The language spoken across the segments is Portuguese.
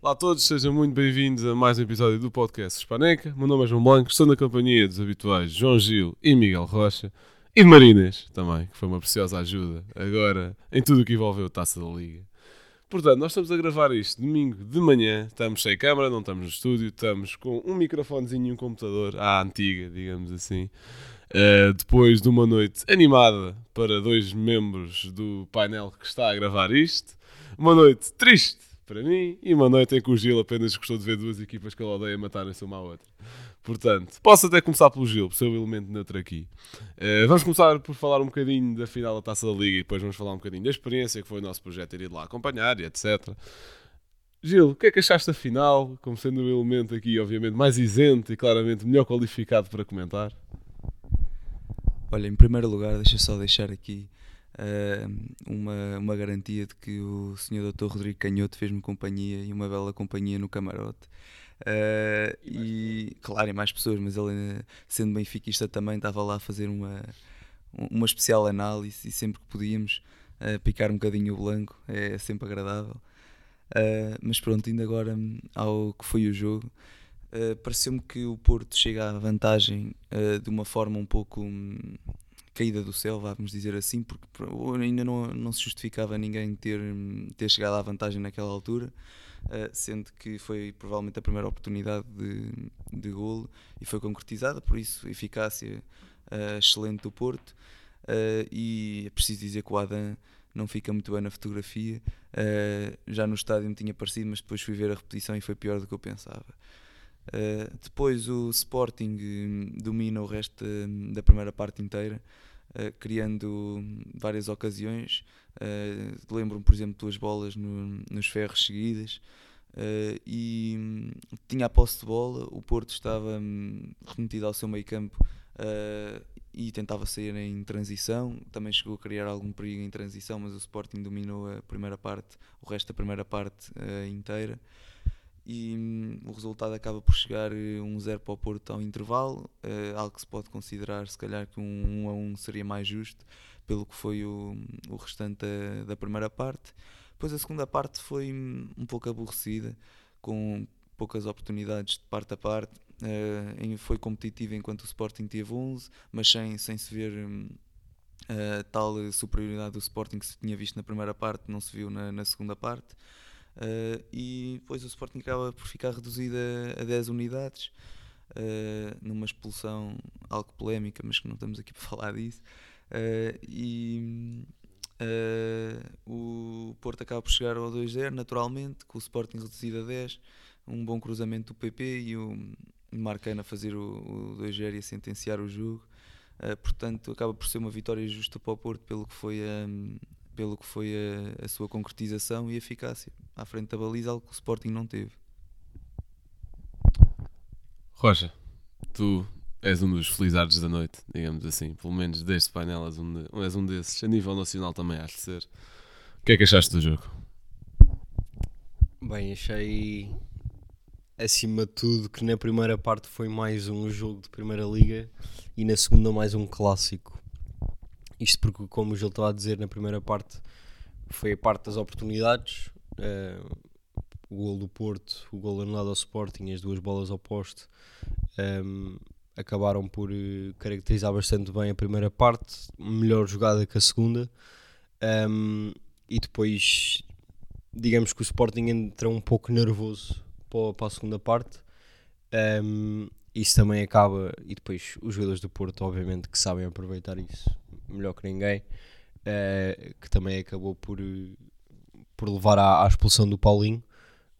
Olá a todos, sejam muito bem-vindos a mais um episódio do podcast Hispaneca. Meu nome é João Blanco, estou na companhia dos habituais João Gil e Miguel Rocha e de Marines também, que foi uma preciosa ajuda agora em tudo o que envolveu a taça da Liga. Portanto, nós estamos a gravar isto domingo de manhã, estamos sem câmara, não estamos no estúdio, estamos com um microfonezinho e um computador à antiga, digamos assim. Uh, depois de uma noite animada para dois membros do painel que está a gravar isto, uma noite triste para mim e uma noite em que o Gil apenas gostou de ver duas equipas que ele odeia matarem-se uma à outra. Portanto, posso até começar pelo Gil, por ser o elemento neutro aqui. Uh, vamos começar por falar um bocadinho da final da Taça da Liga e depois vamos falar um bocadinho da experiência que foi o nosso projeto ter ido lá acompanhar e etc. Gil, o que é que achaste da final, como sendo o elemento aqui, obviamente, mais isento e claramente melhor qualificado para comentar? Olha, em primeiro lugar, deixa só deixar aqui uma, uma garantia de que o Sr. Dr. Rodrigo Canhoto fez-me companhia e uma bela companhia no camarote. Uh, e, e claro, e mais pessoas, mas ele, sendo benfiquista, também estava lá a fazer uma, uma especial análise e sempre que podíamos uh, picar um bocadinho o blanco, é sempre agradável. Uh, mas pronto, indo agora ao que foi o jogo, pareceu-me que o Porto chega à vantagem de uma forma um pouco um, caída do céu, vamos dizer assim, porque ainda não, não se justificava ninguém ter, ter chegado à vantagem naquela altura. Uh, sendo que foi provavelmente a primeira oportunidade de, de golo e foi concretizada, por isso eficácia uh, excelente do Porto uh, e é preciso dizer que o Adam não fica muito bem na fotografia já no estádio me tinha parecido mas depois fui ver a repetição e foi pior do que eu pensava depois o Sporting hum, domina o resto da primeira parte inteira Uh, criando várias ocasiões. Uh, Lembro-me, por exemplo, duas bolas no, nos ferros seguidas. Uh, e tinha a posse de bola, o Porto estava um, remetido ao seu meio campo e tentava sair em transição. Também chegou a criar algum perigo em transição, mas o Sporting dominou a primeira parte, o resto da primeira parte inteira e hum, o resultado acaba por chegar 1-0 eh, para o Porto ao intervalo, uh, algo que se pode considerar se calhar que um 1 a 1 seria mais justo pelo que foi o, o restante da, da, primeira parte. Depois a segunda parte foi hum, um pouco aborrecida, com poucas oportunidades de parte a parte. Uh, foi competitivo enquanto o Sporting teve 11, mas sem, sem se ver um, uh, tal superioridade do Sporting que se tinha visto na primeira parte, não se viu na, na segunda parte. Uh, e depois o Sporting acaba por ficar reduzido a, a 10 unidades, uh, numa expulsão algo polémica, mas que não estamos aqui para falar disso. Uh, e o Porto acaba por chegar ao 2-0, naturalmente, com o Sporting reduzido a 10, um bom cruzamento do PP e o Marcana fazer o, o 2-0 e a sentenciar o jogo. portanto, acaba por ser uma vitória justa para o Porto pelo que foi a pelo que foi a, a, sua concretização e eficácia à frente da baliza, algo que o Sporting não teve. Rocha, tu és um dos felizardos da noite, digamos assim, pelo menos deste painel és um, de, és um desses, a nível nacional também has de ser. O que é que achaste do jogo? Bem, achei acima de tudo que na primeira parte foi mais um jogo de Primeira Liga e na segunda mais um clássico isto porque, como o Gil estava a dizer na primeira parte, foi a parte das oportunidades. Uh, o gol do Porto, o gol anulado ao Sporting, as duas bolas ao poste, um, acabaram por uh, caracterizar bastante bem a primeira parte, melhor jogada que a segunda. Um, e depois, digamos que o Sporting entra um pouco nervoso para, a segunda parte. Um, isso também acaba, e depois os jogadores do Porto, obviamente, que sabem aproveitar isso melhor que ninguém, uh, que também acabou por, por levar à, à expulsão do Paulinho,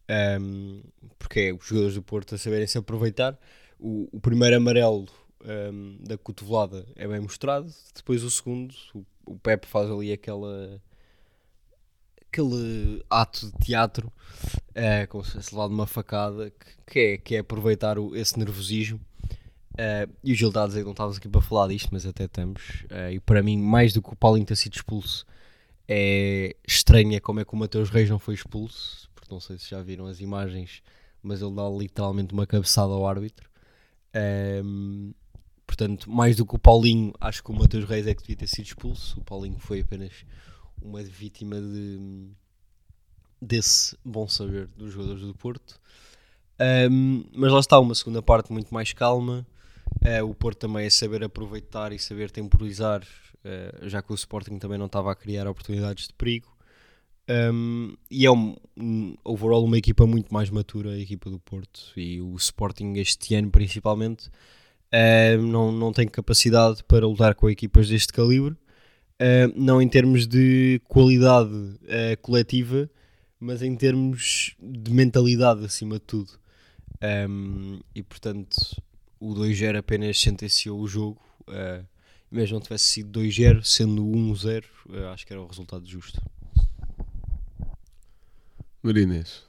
um, ehm, porque é os jogadores do Porto a saberem se aproveitar. O, o primeiro amarelo um, ehm, da cotovelada é bem mostrado, depois o segundo, o, o Pepe faz ali aquela aquele ato de teatro é, como se fosse levado uma facada que, que, é, que é aproveitar o, esse nervosismo Uh, e o Gil está a dizer que não estávamos aqui para falar disto, mas até estamos. Uh, e para mim, mais do que o Paulinho ter sido expulso, é estranho como é que o Mateus Reis não foi expulso, porque não sei se já viram as imagens, mas ele dá literalmente uma cabeçada ao árbitro. Portanto, mais do que o Paulinho, acho que o Mateus Reis é que devia ter sido expulso. O Paulinho foi apenas uma vítima de, desse bom saber dos jogadores do Porto. Um, mas lá está, uma segunda parte muito mais calma. Uh, o Porto também é saber aproveitar e saber temporizar, uh, já que o Sporting também não estava a criar oportunidades de perigo. Um, e é um, um, overall uma equipa muito mais matura, a equipa do Porto. E o Sporting, este ano principalmente, uh, não, não tem capacidade para lutar com equipas deste calibre. não em termos de qualidade coletiva, mas em termos de mentalidade acima de tudo. Um, e portanto, o 2-0 apenas sentenciou o jogo. Uh, mesmo não tivesse sido 2-0, sendo 1-0, uh, acho que era o resultado justo. Marinês,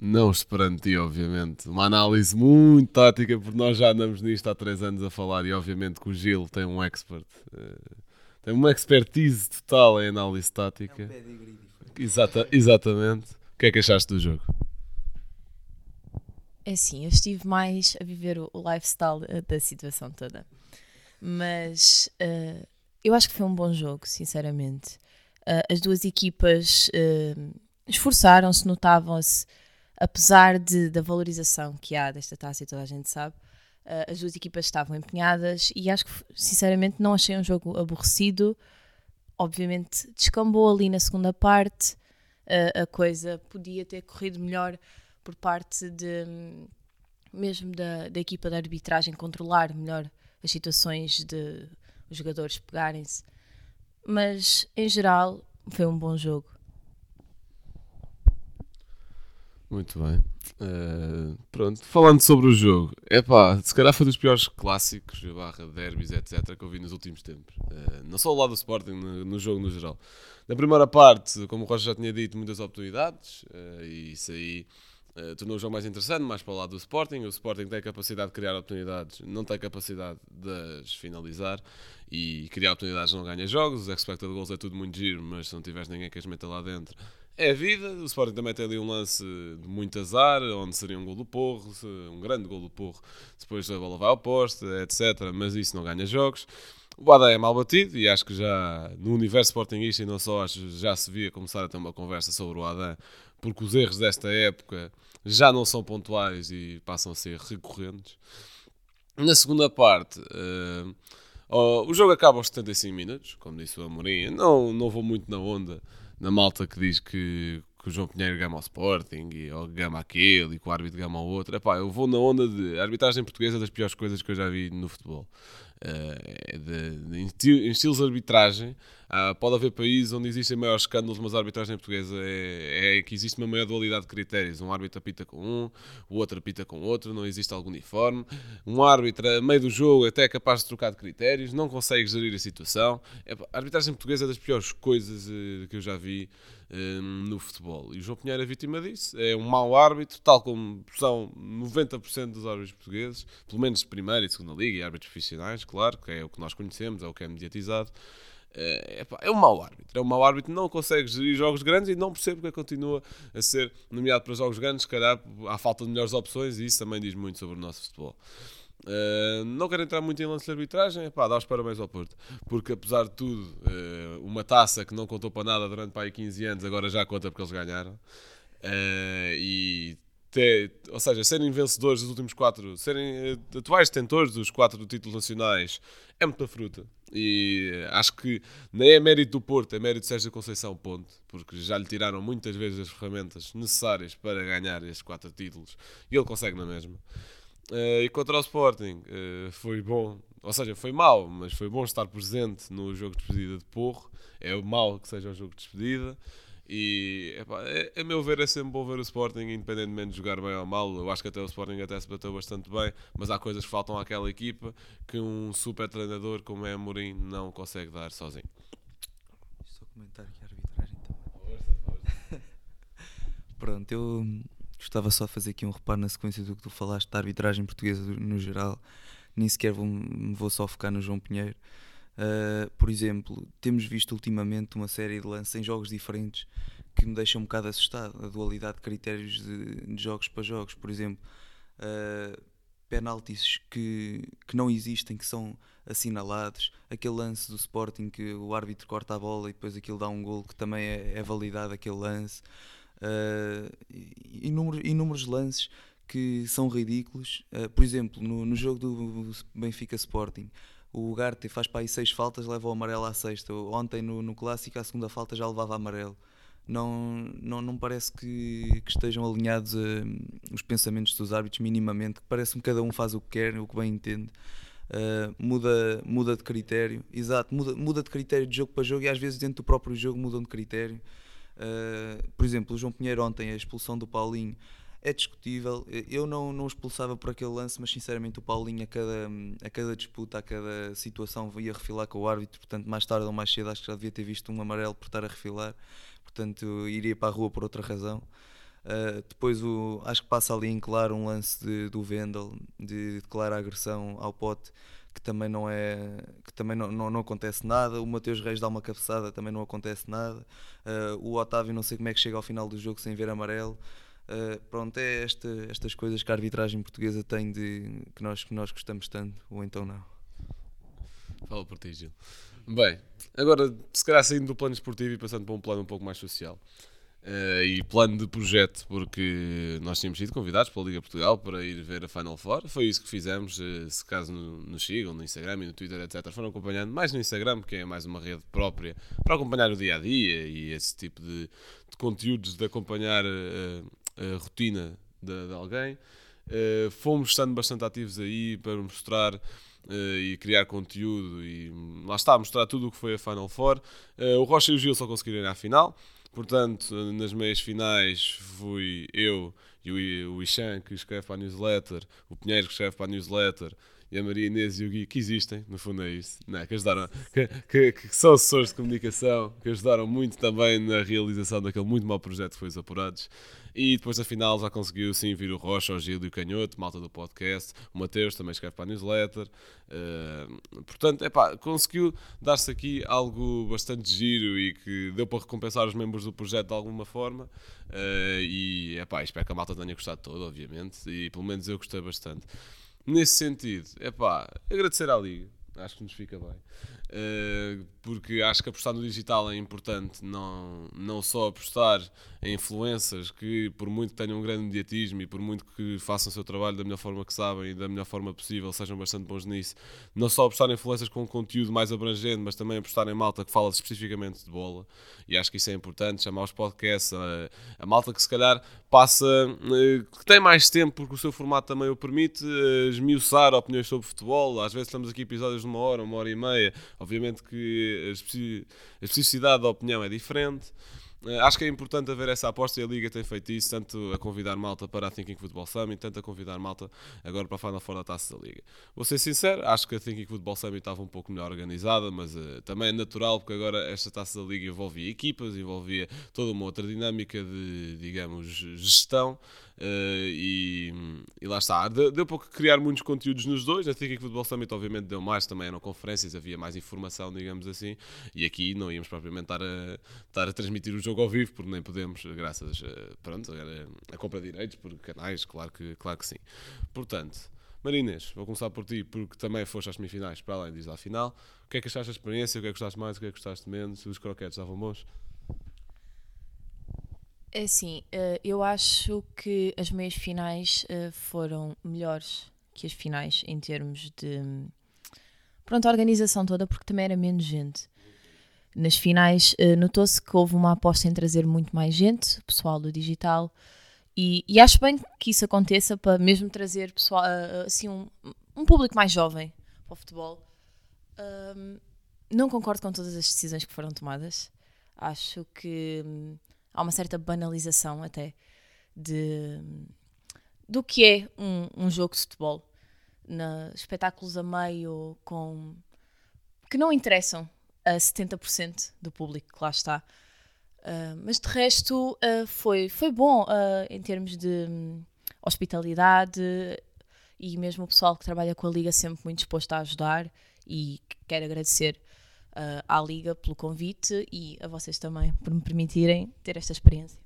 não esperando ti, obviamente, uma análise muito tática, porque nós já andamos nisto há 3 anos a falar e obviamente que o Gil tem um expert, uh, tem uma expertise total em análise tática. É um Exata, exatamente. O que é que achaste do jogo? É assim, eu estive mais a viver o, o lifestyle da situação toda. Mas uh, eu acho que foi um bom jogo, sinceramente. Uh, as duas equipas uh, esforçaram-se, notavam-se, apesar de, da valorização que há desta taça e toda a gente sabe, as duas equipas estavam empenhadas e acho que, sinceramente, não achei um jogo aborrecido. Obviamente, descambou ali na segunda parte, a coisa podia ter corrido melhor por parte de mesmo da, da equipa de arbitragem controlar melhor as situações de os jogadores pegarem-se. Mas em geral foi um bom jogo. Muito bem. Uh, pronto, falando sobre o jogo, é pá, se calhar foi dos piores clássicos, barra derbys, etc., que eu vi nos últimos tempos. Uh, não só o lado do Sporting, no, no, jogo no geral. Na primeira parte, como o Rocha já tinha dito, muitas oportunidades, uh, e isso aí tornou o jogo mais interessante, mais para o lado do Sporting. O Sporting tem capacidade de criar oportunidades, não tem capacidade de as finalizar. E criar oportunidades não ganha jogos. Os expected goals é tudo muito giro, mas se não tiveres ninguém que as meta lá dentro, é a vida. O Sporting também tem ali um lance de muito azar, onde seria um gol do Porro, um grande gol do Porro. Depois a bola vai ao poste, etc. Mas isso não ganha jogos. O Adé é mal batido e acho que já no universo Sportingista e não só, acho já se via começar a ter uma conversa sobre o Adé porque os erros desta época já não são pontuais e passam a ser recorrentes. Na segunda parte, uh, oh, o jogo acaba aos 75 minutos, como disse o Amorim. Não, não vou muito na onda na malta que diz que, que o João Pinheiro gama ao Sporting, e, ou gama aquele, e que o árbitro gama ao outro. Epá, eu vou na onda de arbitragem portuguesa das piores coisas que eu já vi no futebol. De, em estilos de arbitragem, uh, pode haver países onde existem maiores escândalos, mas a arbitragem portuguesa é, é, que existe uma maior dualidade de critérios. Um árbitro apita com um, o outro apita com outro, não existe algo uniforme. Um árbitro, a meio do jogo, até é capaz de trocar de critérios, não consegue gerir a situação. É, a arbitragem portuguesa é das piores coisas uh, que eu já vi Hum, no futebol. E o João Pinheiro é vítima disso. É um mau árbitro, tal como são 90% dos árbitros portugueses, pelo menos de primeira e segunda liga, e árbitros profissionais, claro, que é o que nós conhecemos, é o que é mediatizado. É, é um mau árbitro, é um mau árbitro, não consegue gerir jogos grandes e não percebo que continua a ser nomeado para jogos grandes, se calhar há falta de melhores opções e isso também diz muito sobre o nosso futebol. Uh, não quero entrar muito em lance de arbitragem, pá, dá os parabéns ao Porto, porque apesar de tudo, uh, uma taça que não contou para nada durante pá, 15 anos, agora já conta porque eles ganharam. Uh, e ter, ou seja, serem vencedores dos últimos quatro, serem atuais detentores dos quatro títulos nacionais, é muita fruta. E acho que nem é mérito do Porto, é mérito de Sérgio Conceição, ponto. Porque já lhe tiraram muitas vezes as ferramentas necessárias para ganhar estes quatro títulos e ele consegue na mesma. Uh, e contra o Sporting uh, foi bom, ou seja, foi mau, mas foi bom estar presente no jogo de despedida de Porro. É mau que seja o jogo de despedida. E epá, é, a meu ver é sempre bom ver o Sporting, independentemente de jogar bem ou mal. Eu acho que até o Sporting até se bateu bastante bem, mas há coisas que faltam àquela equipa que um super treinador como é Amorim não consegue dar sozinho. Só comentar aqui a arbitragem também. Pronto, eu Gostava só de fazer aqui um reparo na sequência do que tu falaste da arbitragem portuguesa no geral. Nem sequer vou, vou só focar no João Pinheiro. Uh, por exemplo, temos visto ultimamente uma série de lances em jogos diferentes que me deixam um bocado assustado. A dualidade de critérios de, de jogos para jogos. Por exemplo, uh, penaltis que, que não existem, que são assinalados. Aquele lance do Sporting que o árbitro corta a bola e depois aquilo dá um gol que também é, é validado aquele lance. Uh, inúmeros, inúmeros lances que são ridículos. Uh, por exemplo, no, no jogo do Benfica Sporting, o Ugarte faz para aí seis faltas, leva o amarelo à sexta. Ontem no, no clássico, a segunda falta já levava amarelo. Não, não, não parece que, que estejam alinhados uh, os pensamentos dos árbitros minimamente. Parece-me que cada um faz o que quer, o que bem entende. Uh, muda, muda de critério, exato, muda, muda de critério de jogo para jogo e às vezes dentro do próprio jogo mudam de critério. Uh, por exemplo, o João Pinheiro ontem, a expulsão do Paulinho é discutível. Eu não, não expulsava por aquele lance, mas sinceramente o Paulinho a cada, a cada disputa, a cada situação ia refilar com o árbitro, portanto mais tarde ou mais cedo acho que já devia ter visto um amarelo por estar a refilar, portanto iria para a rua por outra razão. Uh, depois o, acho que passa ali em claro um lance de, do Vendel de declarar agressão ao pote que também não é que também não, não, não, acontece nada. O Mateus Reis dá uma cabeçada também não acontece nada. Uh, o Otávio não sei como é que chega ao final do jogo sem ver amarelo Uh, pronto, é esta, estas coisas que a arbitragem portuguesa tem de que nós, que nós gostamos tanto, ou então não. Fala por ti, Gil. Bem, agora se calhar saindo do plano esportivo e passando para um plano um pouco mais social. Uh, e plano de projeto, porque nós tínhamos sido convidados pela Liga Portugal para ir ver a Final Four. Foi isso que fizemos. Uh, se caso nos sigam no Instagram e no Twitter, etc., foram acompanhando mais no Instagram, que é mais uma rede própria para acompanhar o dia a dia e esse tipo de, de conteúdos de acompanhar uh, rotina de, de alguém. Uh, fomos estando bastante ativos aí para mostrar uh, e criar conteúdo e lá está, mostrar tudo o que foi a Final Four. Uh, o Rocha e o Gil só conseguiram ir à final, portanto, nas meias finais fui eu e o, Ixan que escreve para a newsletter, o Pinheiro que escreve para a newsletter e a Maria Inês e o Gui, que existem, no fundo é isso, não, é? que ajudaram, que, que, que, são assessores de comunicação, que ajudaram muito também na realização daquele muito mau projeto que foi os Apurados. E depois da final já conseguiu sim vir o Rocha, o Gil e o Canhoto, malta do podcast, o Mateus também escreve para a newsletter. Uh, portanto, epá, conseguiu dar-se aqui algo bastante giro e que deu para recompensar os membros do projeto de alguma forma. Uh, e epá, espero que a malta tenha gostado todo, obviamente, e pelo menos eu gostei bastante. Nesse sentido, é pá, agradecer à Liga, acho que nos fica bem. Uh, porque acho que apostar no digital é importante, não, não só apostar em influências que, por muito que tenham um grande mediatismo e por muito que façam o seu trabalho da melhor forma que sabem e da melhor forma possível, sejam bastante bons nisso, não só apostar em influências com conteúdo mais abrangente, mas também apostar em malta que fala especificamente de bola, e acho que isso é importante, chamar os podcasts, a, a malta que se calhar passa, uh, que tem mais tempo, porque o seu formato também o permite, uh, esmiuçar opiniões sobre futebol, às vezes estamos aqui episódios de uma hora, uma hora e meia, Obviamente que a especificidade da opinião é diferente. Uh, acho que é importante haver essa aposta e a Liga tem feito isso, tanto a convidar malta para a Thinking Football Summit, tanto a convidar malta agora para a Final Four da Taça da Liga. Vou ser sincero, acho que a Thinking Football Summit estava um pouco melhor organizada, mas uh, também é natural porque agora esta Taça da Liga envolvia equipas, envolvia toda uma outra dinâmica de, digamos, gestão. Uh, e, e, lá está. Deu, deu para criar muitos conteúdos nos dois. A Thinking Football Summit, obviamente, deu mais. Também eram conferências, havia mais informação, digamos assim. E aqui não íamos propriamente estar a, estar a transmitir o jogo ao vivo, porque nem podemos, graças a, pronto, a, a compra de direitos por canais, claro que, claro que sim. Portanto. Marinês, vou começar por ti, porque também foste às semifinais, para além disso à final. O que é que achaste da experiência? O que é que gostaste mais? O que é que gostaste menos? Os croquetes estavam bons? É assim, eh, eu acho que as meias finais eh, foram melhores que as finais em termos de pronto, a organização toda, porque também era menos gente. Nas finais eh, notou-se que houve uma aposta em trazer muito mais gente, pessoal do digital, e, e acho bem que isso aconteça para mesmo trazer pessoal, assim, um, um público mais jovem para o futebol. Um, não concordo com todas as decisões que foram tomadas. Acho que hum, há uma certa banalização até de do que é um, um jogo de futebol. Na, espetáculos a meio com que não interessam a 70% do público que lá está. Uh, mas de resto uh, foi, foi bom uh, em termos de um, hospitalidade e mesmo o pessoal que trabalha com a Liga sempre muito disposto a ajudar e quero agradecer uh, à Liga pelo convite e a vocês também por me permitirem ter esta experiência.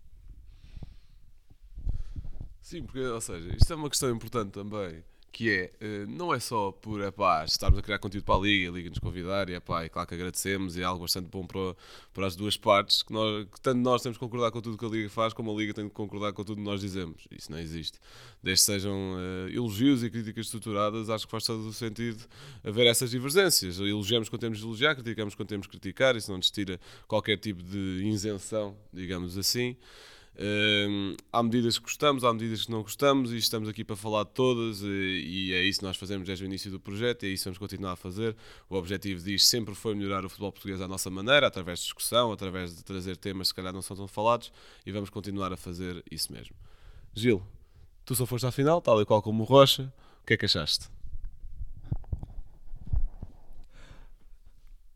Sim, porque, ou seja, isto é uma questão importante também, que é, eh, não é só por epá, estarmos a criar conteúdo para a Liga, a Liga nos convidar, e, epá, e claro que agradecemos, e é algo bastante bom para, para as duas partes, que, nós, que tanto nós temos que concordar com tudo que a Liga faz, como a Liga tem que concordar com tudo que nós dizemos. Isso não existe. Desde que sejam uh, elogios e críticas estruturadas, acho que faz todo o sentido haver essas divergências. Elogiamos quando temos de elogiar, criticamos quando temos de criticar, isso não nos tira qualquer tipo de isenção, digamos assim. Há medidas que gostamos, há medidas que não gostamos e estamos aqui para falar de todas e, é isso que nós fazemos desde o início do projeto e é isso que vamos continuar a fazer. O objetivo disto sempre foi melhorar o futebol português à nossa maneira, através de discussão, através de trazer temas que se calhar não são tão falados e vamos continuar a fazer isso mesmo. Gil, tu só foste à final, tal e qual como o Rocha, o que é que achaste?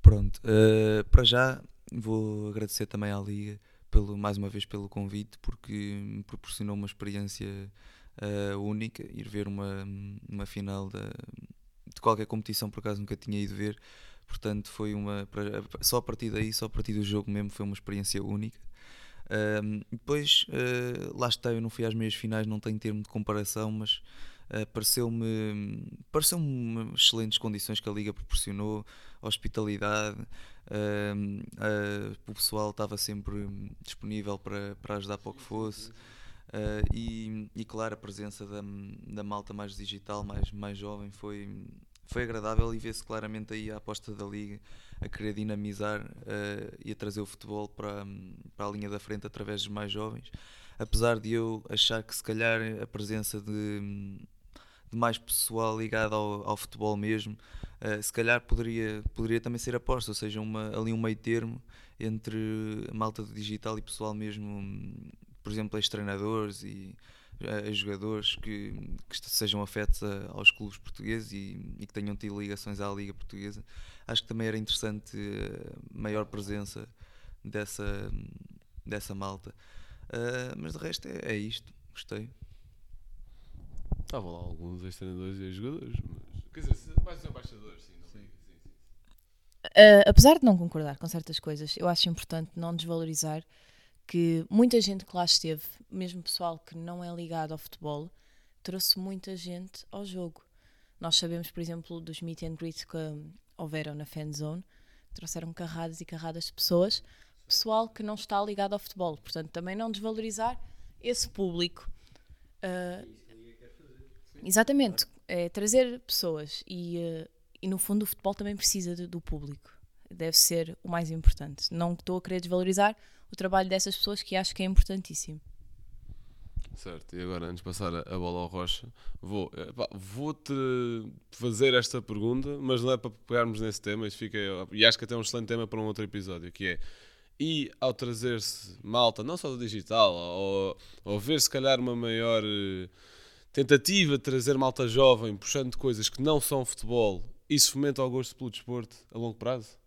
Pronto, uh, para já vou agradecer também à Liga pelo, mais uma vez pelo convite, porque me proporcionou uma experiência uh, única, ir ver uma, uma final da, de qualquer competição, por acaso nunca tinha ido ver, portanto foi uma, só a partir daí, só a partir do jogo mesmo, foi uma experiência única. Uh, depois, uh, lá está, eu não fui às meias finais, não tenho termo de comparação, mas uh, pareceu-me pareceu excelentes condições que a Liga proporcionou, hospitalidade, Uh, uh, o pessoal estava sempre disponível para, para ajudar para o que fosse. Uh, e, e, claro, a presença da, da malta mais digital, mais, mais jovem, foi, foi agradável e vê-se claramente aí a aposta da Liga a querer dinamizar uh, e a trazer o futebol para, para a linha da frente através dos mais jovens. Apesar de eu achar que se calhar a presença de, de mais pessoal ligado ao, ao futebol mesmo uh, se calhar poderia, poderia também ser aposta, ou seja, uma, ali um meio termo entre a malta do digital e pessoal mesmo, por exemplo, ex-treinadores e uh, jogadores que, que, sejam afetos a, aos clubes portugueses e, e, que tenham tido ligações à Liga Portuguesa. Acho que também era interessante uh, maior presença dessa, dessa malta. Uh, mas de resto é, é isto, gostei. Estavam lá alguns ex-treinadores e jogadores, mas quer dizer, mais embaixadores, sim, sim. sim, sim. Uh, apesar de não concordar com certas coisas, eu acho importante não desvalorizar que muita gente que lá esteve, mesmo pessoal que não é ligado ao futebol, trouxe muita gente ao jogo. Nós sabemos, por exemplo, dos meet and greet que houveram na fan zone, trouxeram carradas e carradas de pessoas, pessoal que não está ligado ao futebol. Portanto, também não desvalorizar esse público. Uh, Exatamente, é trazer pessoas e, uh, e no fundo o futebol também precisa de, do público. Deve ser o mais importante. Não estou a querer desvalorizar o trabalho dessas pessoas que acho que é importantíssimo. Certo, e agora antes de passar a, bola ao Rocha, vou, vou-te fazer esta pergunta, mas não é para pegarmos nesse tema, isso fica, e acho que até é um excelente tema para um outro episódio, que é e ao trazer-se malta, não só do digital, ou, ou ver se calhar uma maior uh, tentativa de trazer malta jovem, puxando coisas que não são futebol, isso fomenta o gosto pelo desporto a longo prazo?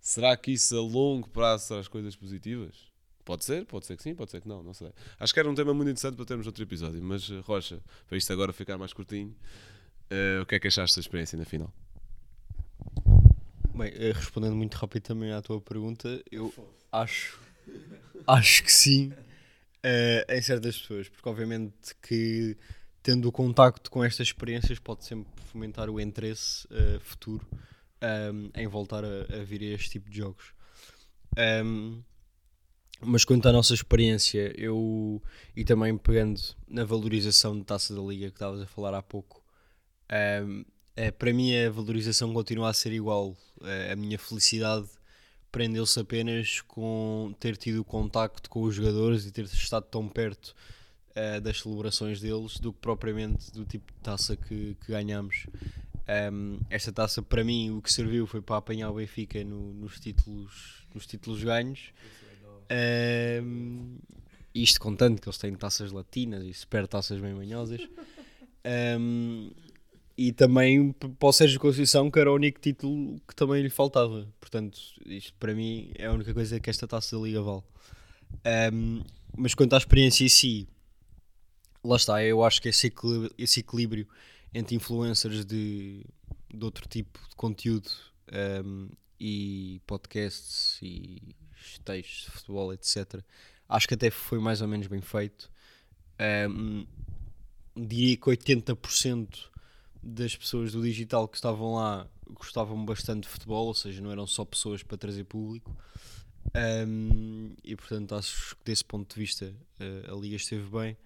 Será que isso a longo prazo traz coisas positivas? Pode ser, pode ser que sim, pode ser que não, não sei. Acho que era um tema muito interessante para termos outro episódio, mas eh, Rocha, para isto agora ficar mais curtinho, uh, o que é que achaste da experiência na final? Bem, eh, respondendo muito rápido também à tua pergunta, eu acho, acho que sim uh, em certas pessoas, porque obviamente que tendo o contacto com estas experiências pode sempre fomentar o interesse uh, futuro um, ehm, em voltar a, a, vir a este tipo de jogos. Um, ehm, mas quanto à nossa experiência, eu e também pegando na valorização de taça da liga que estavas a falar há pouco, um, ehm, é, para mim a valorização continua a ser igual. a minha felicidade prendeu-se apenas com ter tido contacto com os jogadores e ter estado tão perto uh, das celebrações deles do que propriamente do tipo de taça que, que ganhamos. Um, esta taça para mim o que serviu foi para apanhar o Benfica no, nos, títulos, nos títulos ganhos. Um, isto contando que eles têm taças latinas e super taças bem manhosas. Um, e também para o Sérgio Conceição, que era o único título que também lhe faltava. Portanto, isto para mim é a única coisa que esta taça da Liga vale. Um, mas quanto à experiência em si, lá está, eu acho que esse equilíbrio, esse equilíbrio entre influencers de, de outro tipo de conteúdo um, e podcasts e textos de futebol, etc., acho que até foi mais ou menos bem feito. Um, diria que 80% das pessoas do digital que estavam lá gostavam bastante de futebol, ou seja, não eram só pessoas para trazer público. Um, e portanto, acho que desse ponto de vista uh, a Liga esteve bem.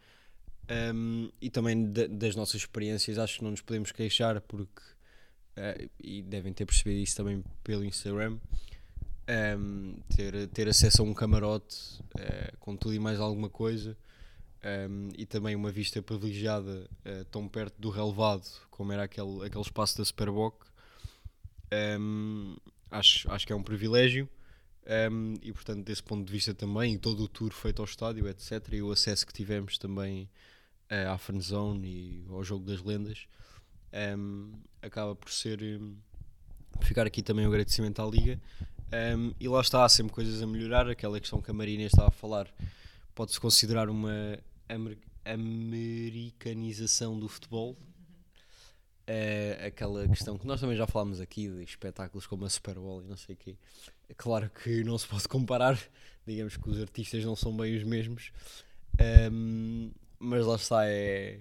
Um, e também de, das nossas experiências, acho que não nos podemos queixar, porque uh, e devem ter percebido isso também pelo Instagram. Um, ter, ter acesso a um camarote uh, com tudo e mais alguma coisa um, e também uma vista privilegiada uh, tão perto do relevado como era aquele, aquele espaço da Superboc. Um, acho, acho que é um privilégio. Um, e portanto desse ponto de vista também todo o tour feito ao estádio etc e o acesso que tivemos também uh, à fanzone e ao jogo das lendas acaba por ser ficar aqui também o agradecimento à Liga. E lá está, há sempre coisas a melhorar aquela questão que a Marina estava a falar. Pode-se considerar uma amer americanização do futebol. É aquela questão que nós também já falámos aqui de espetáculos como a Super Bowl e não sei o quê. É claro que não se pode comparar, digamos que os artistas não são bem os mesmos, um, mas lá está, é,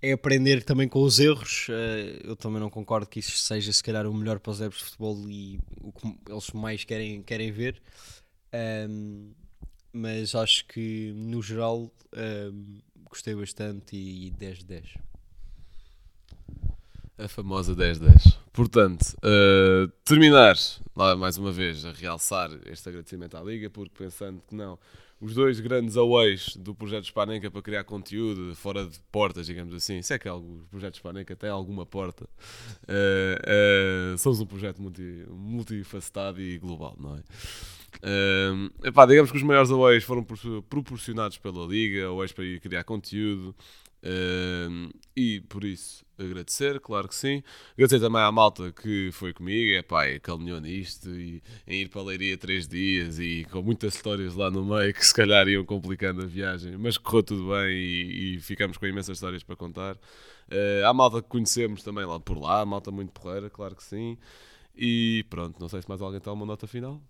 é aprender também com os erros. Uh, eu também não concordo que isso seja, se calhar, o melhor para os adeptos de futebol e o que eles mais querem, querem ver. Um, mas acho que no geral um, gostei bastante e 10 de 10. A famosa 10-10. Portanto, uh, terminar lá mais uma vez a realçar este agradecimento à Liga, porque pensando que não, os dois grandes aways do projeto Spanenka para criar conteúdo fora de portas, digamos assim, se é que o projeto Spanenka tem alguma porta, uh, uh, somos um projeto multi, multifacetado e global, não é? Epá, digamos que os maiores aways foram proporcionados pela Liga, aways para ir criar conteúdo. E por isso agradecer, claro que sim. Agradecer também à malta que foi comigo, é pá, caminhou nisto e em ir para a Leiria três dias e com muitas histórias lá no meio que se calhar iam complicando a viagem, mas correu tudo bem e, e ficamos com imensas histórias para contar. Uh, malta que conhecemos também lá por lá, malta muito porreira, claro que sim. E pronto, não sei se mais alguém tem uma nota final.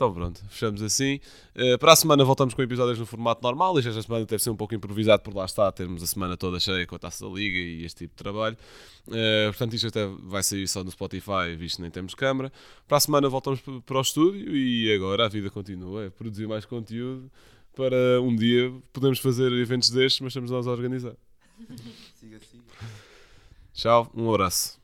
Então pronto, fechamos assim. Uh, para a semana voltamos com episódios no formato normal. E esta semana deve ser um pouco improvisado por lá está, termos a semana toda cheia com a taça da liga e este tipo de trabalho. Uh, portanto, isto até vai sair só no Spotify, visto que nem temos câmara. Para a semana voltamos para o estúdio e agora a vida continua, é produzir mais conteúdo para um dia podemos fazer eventos destes, mas estamos nós a organizar. siga, siga. Tchau, um abraço.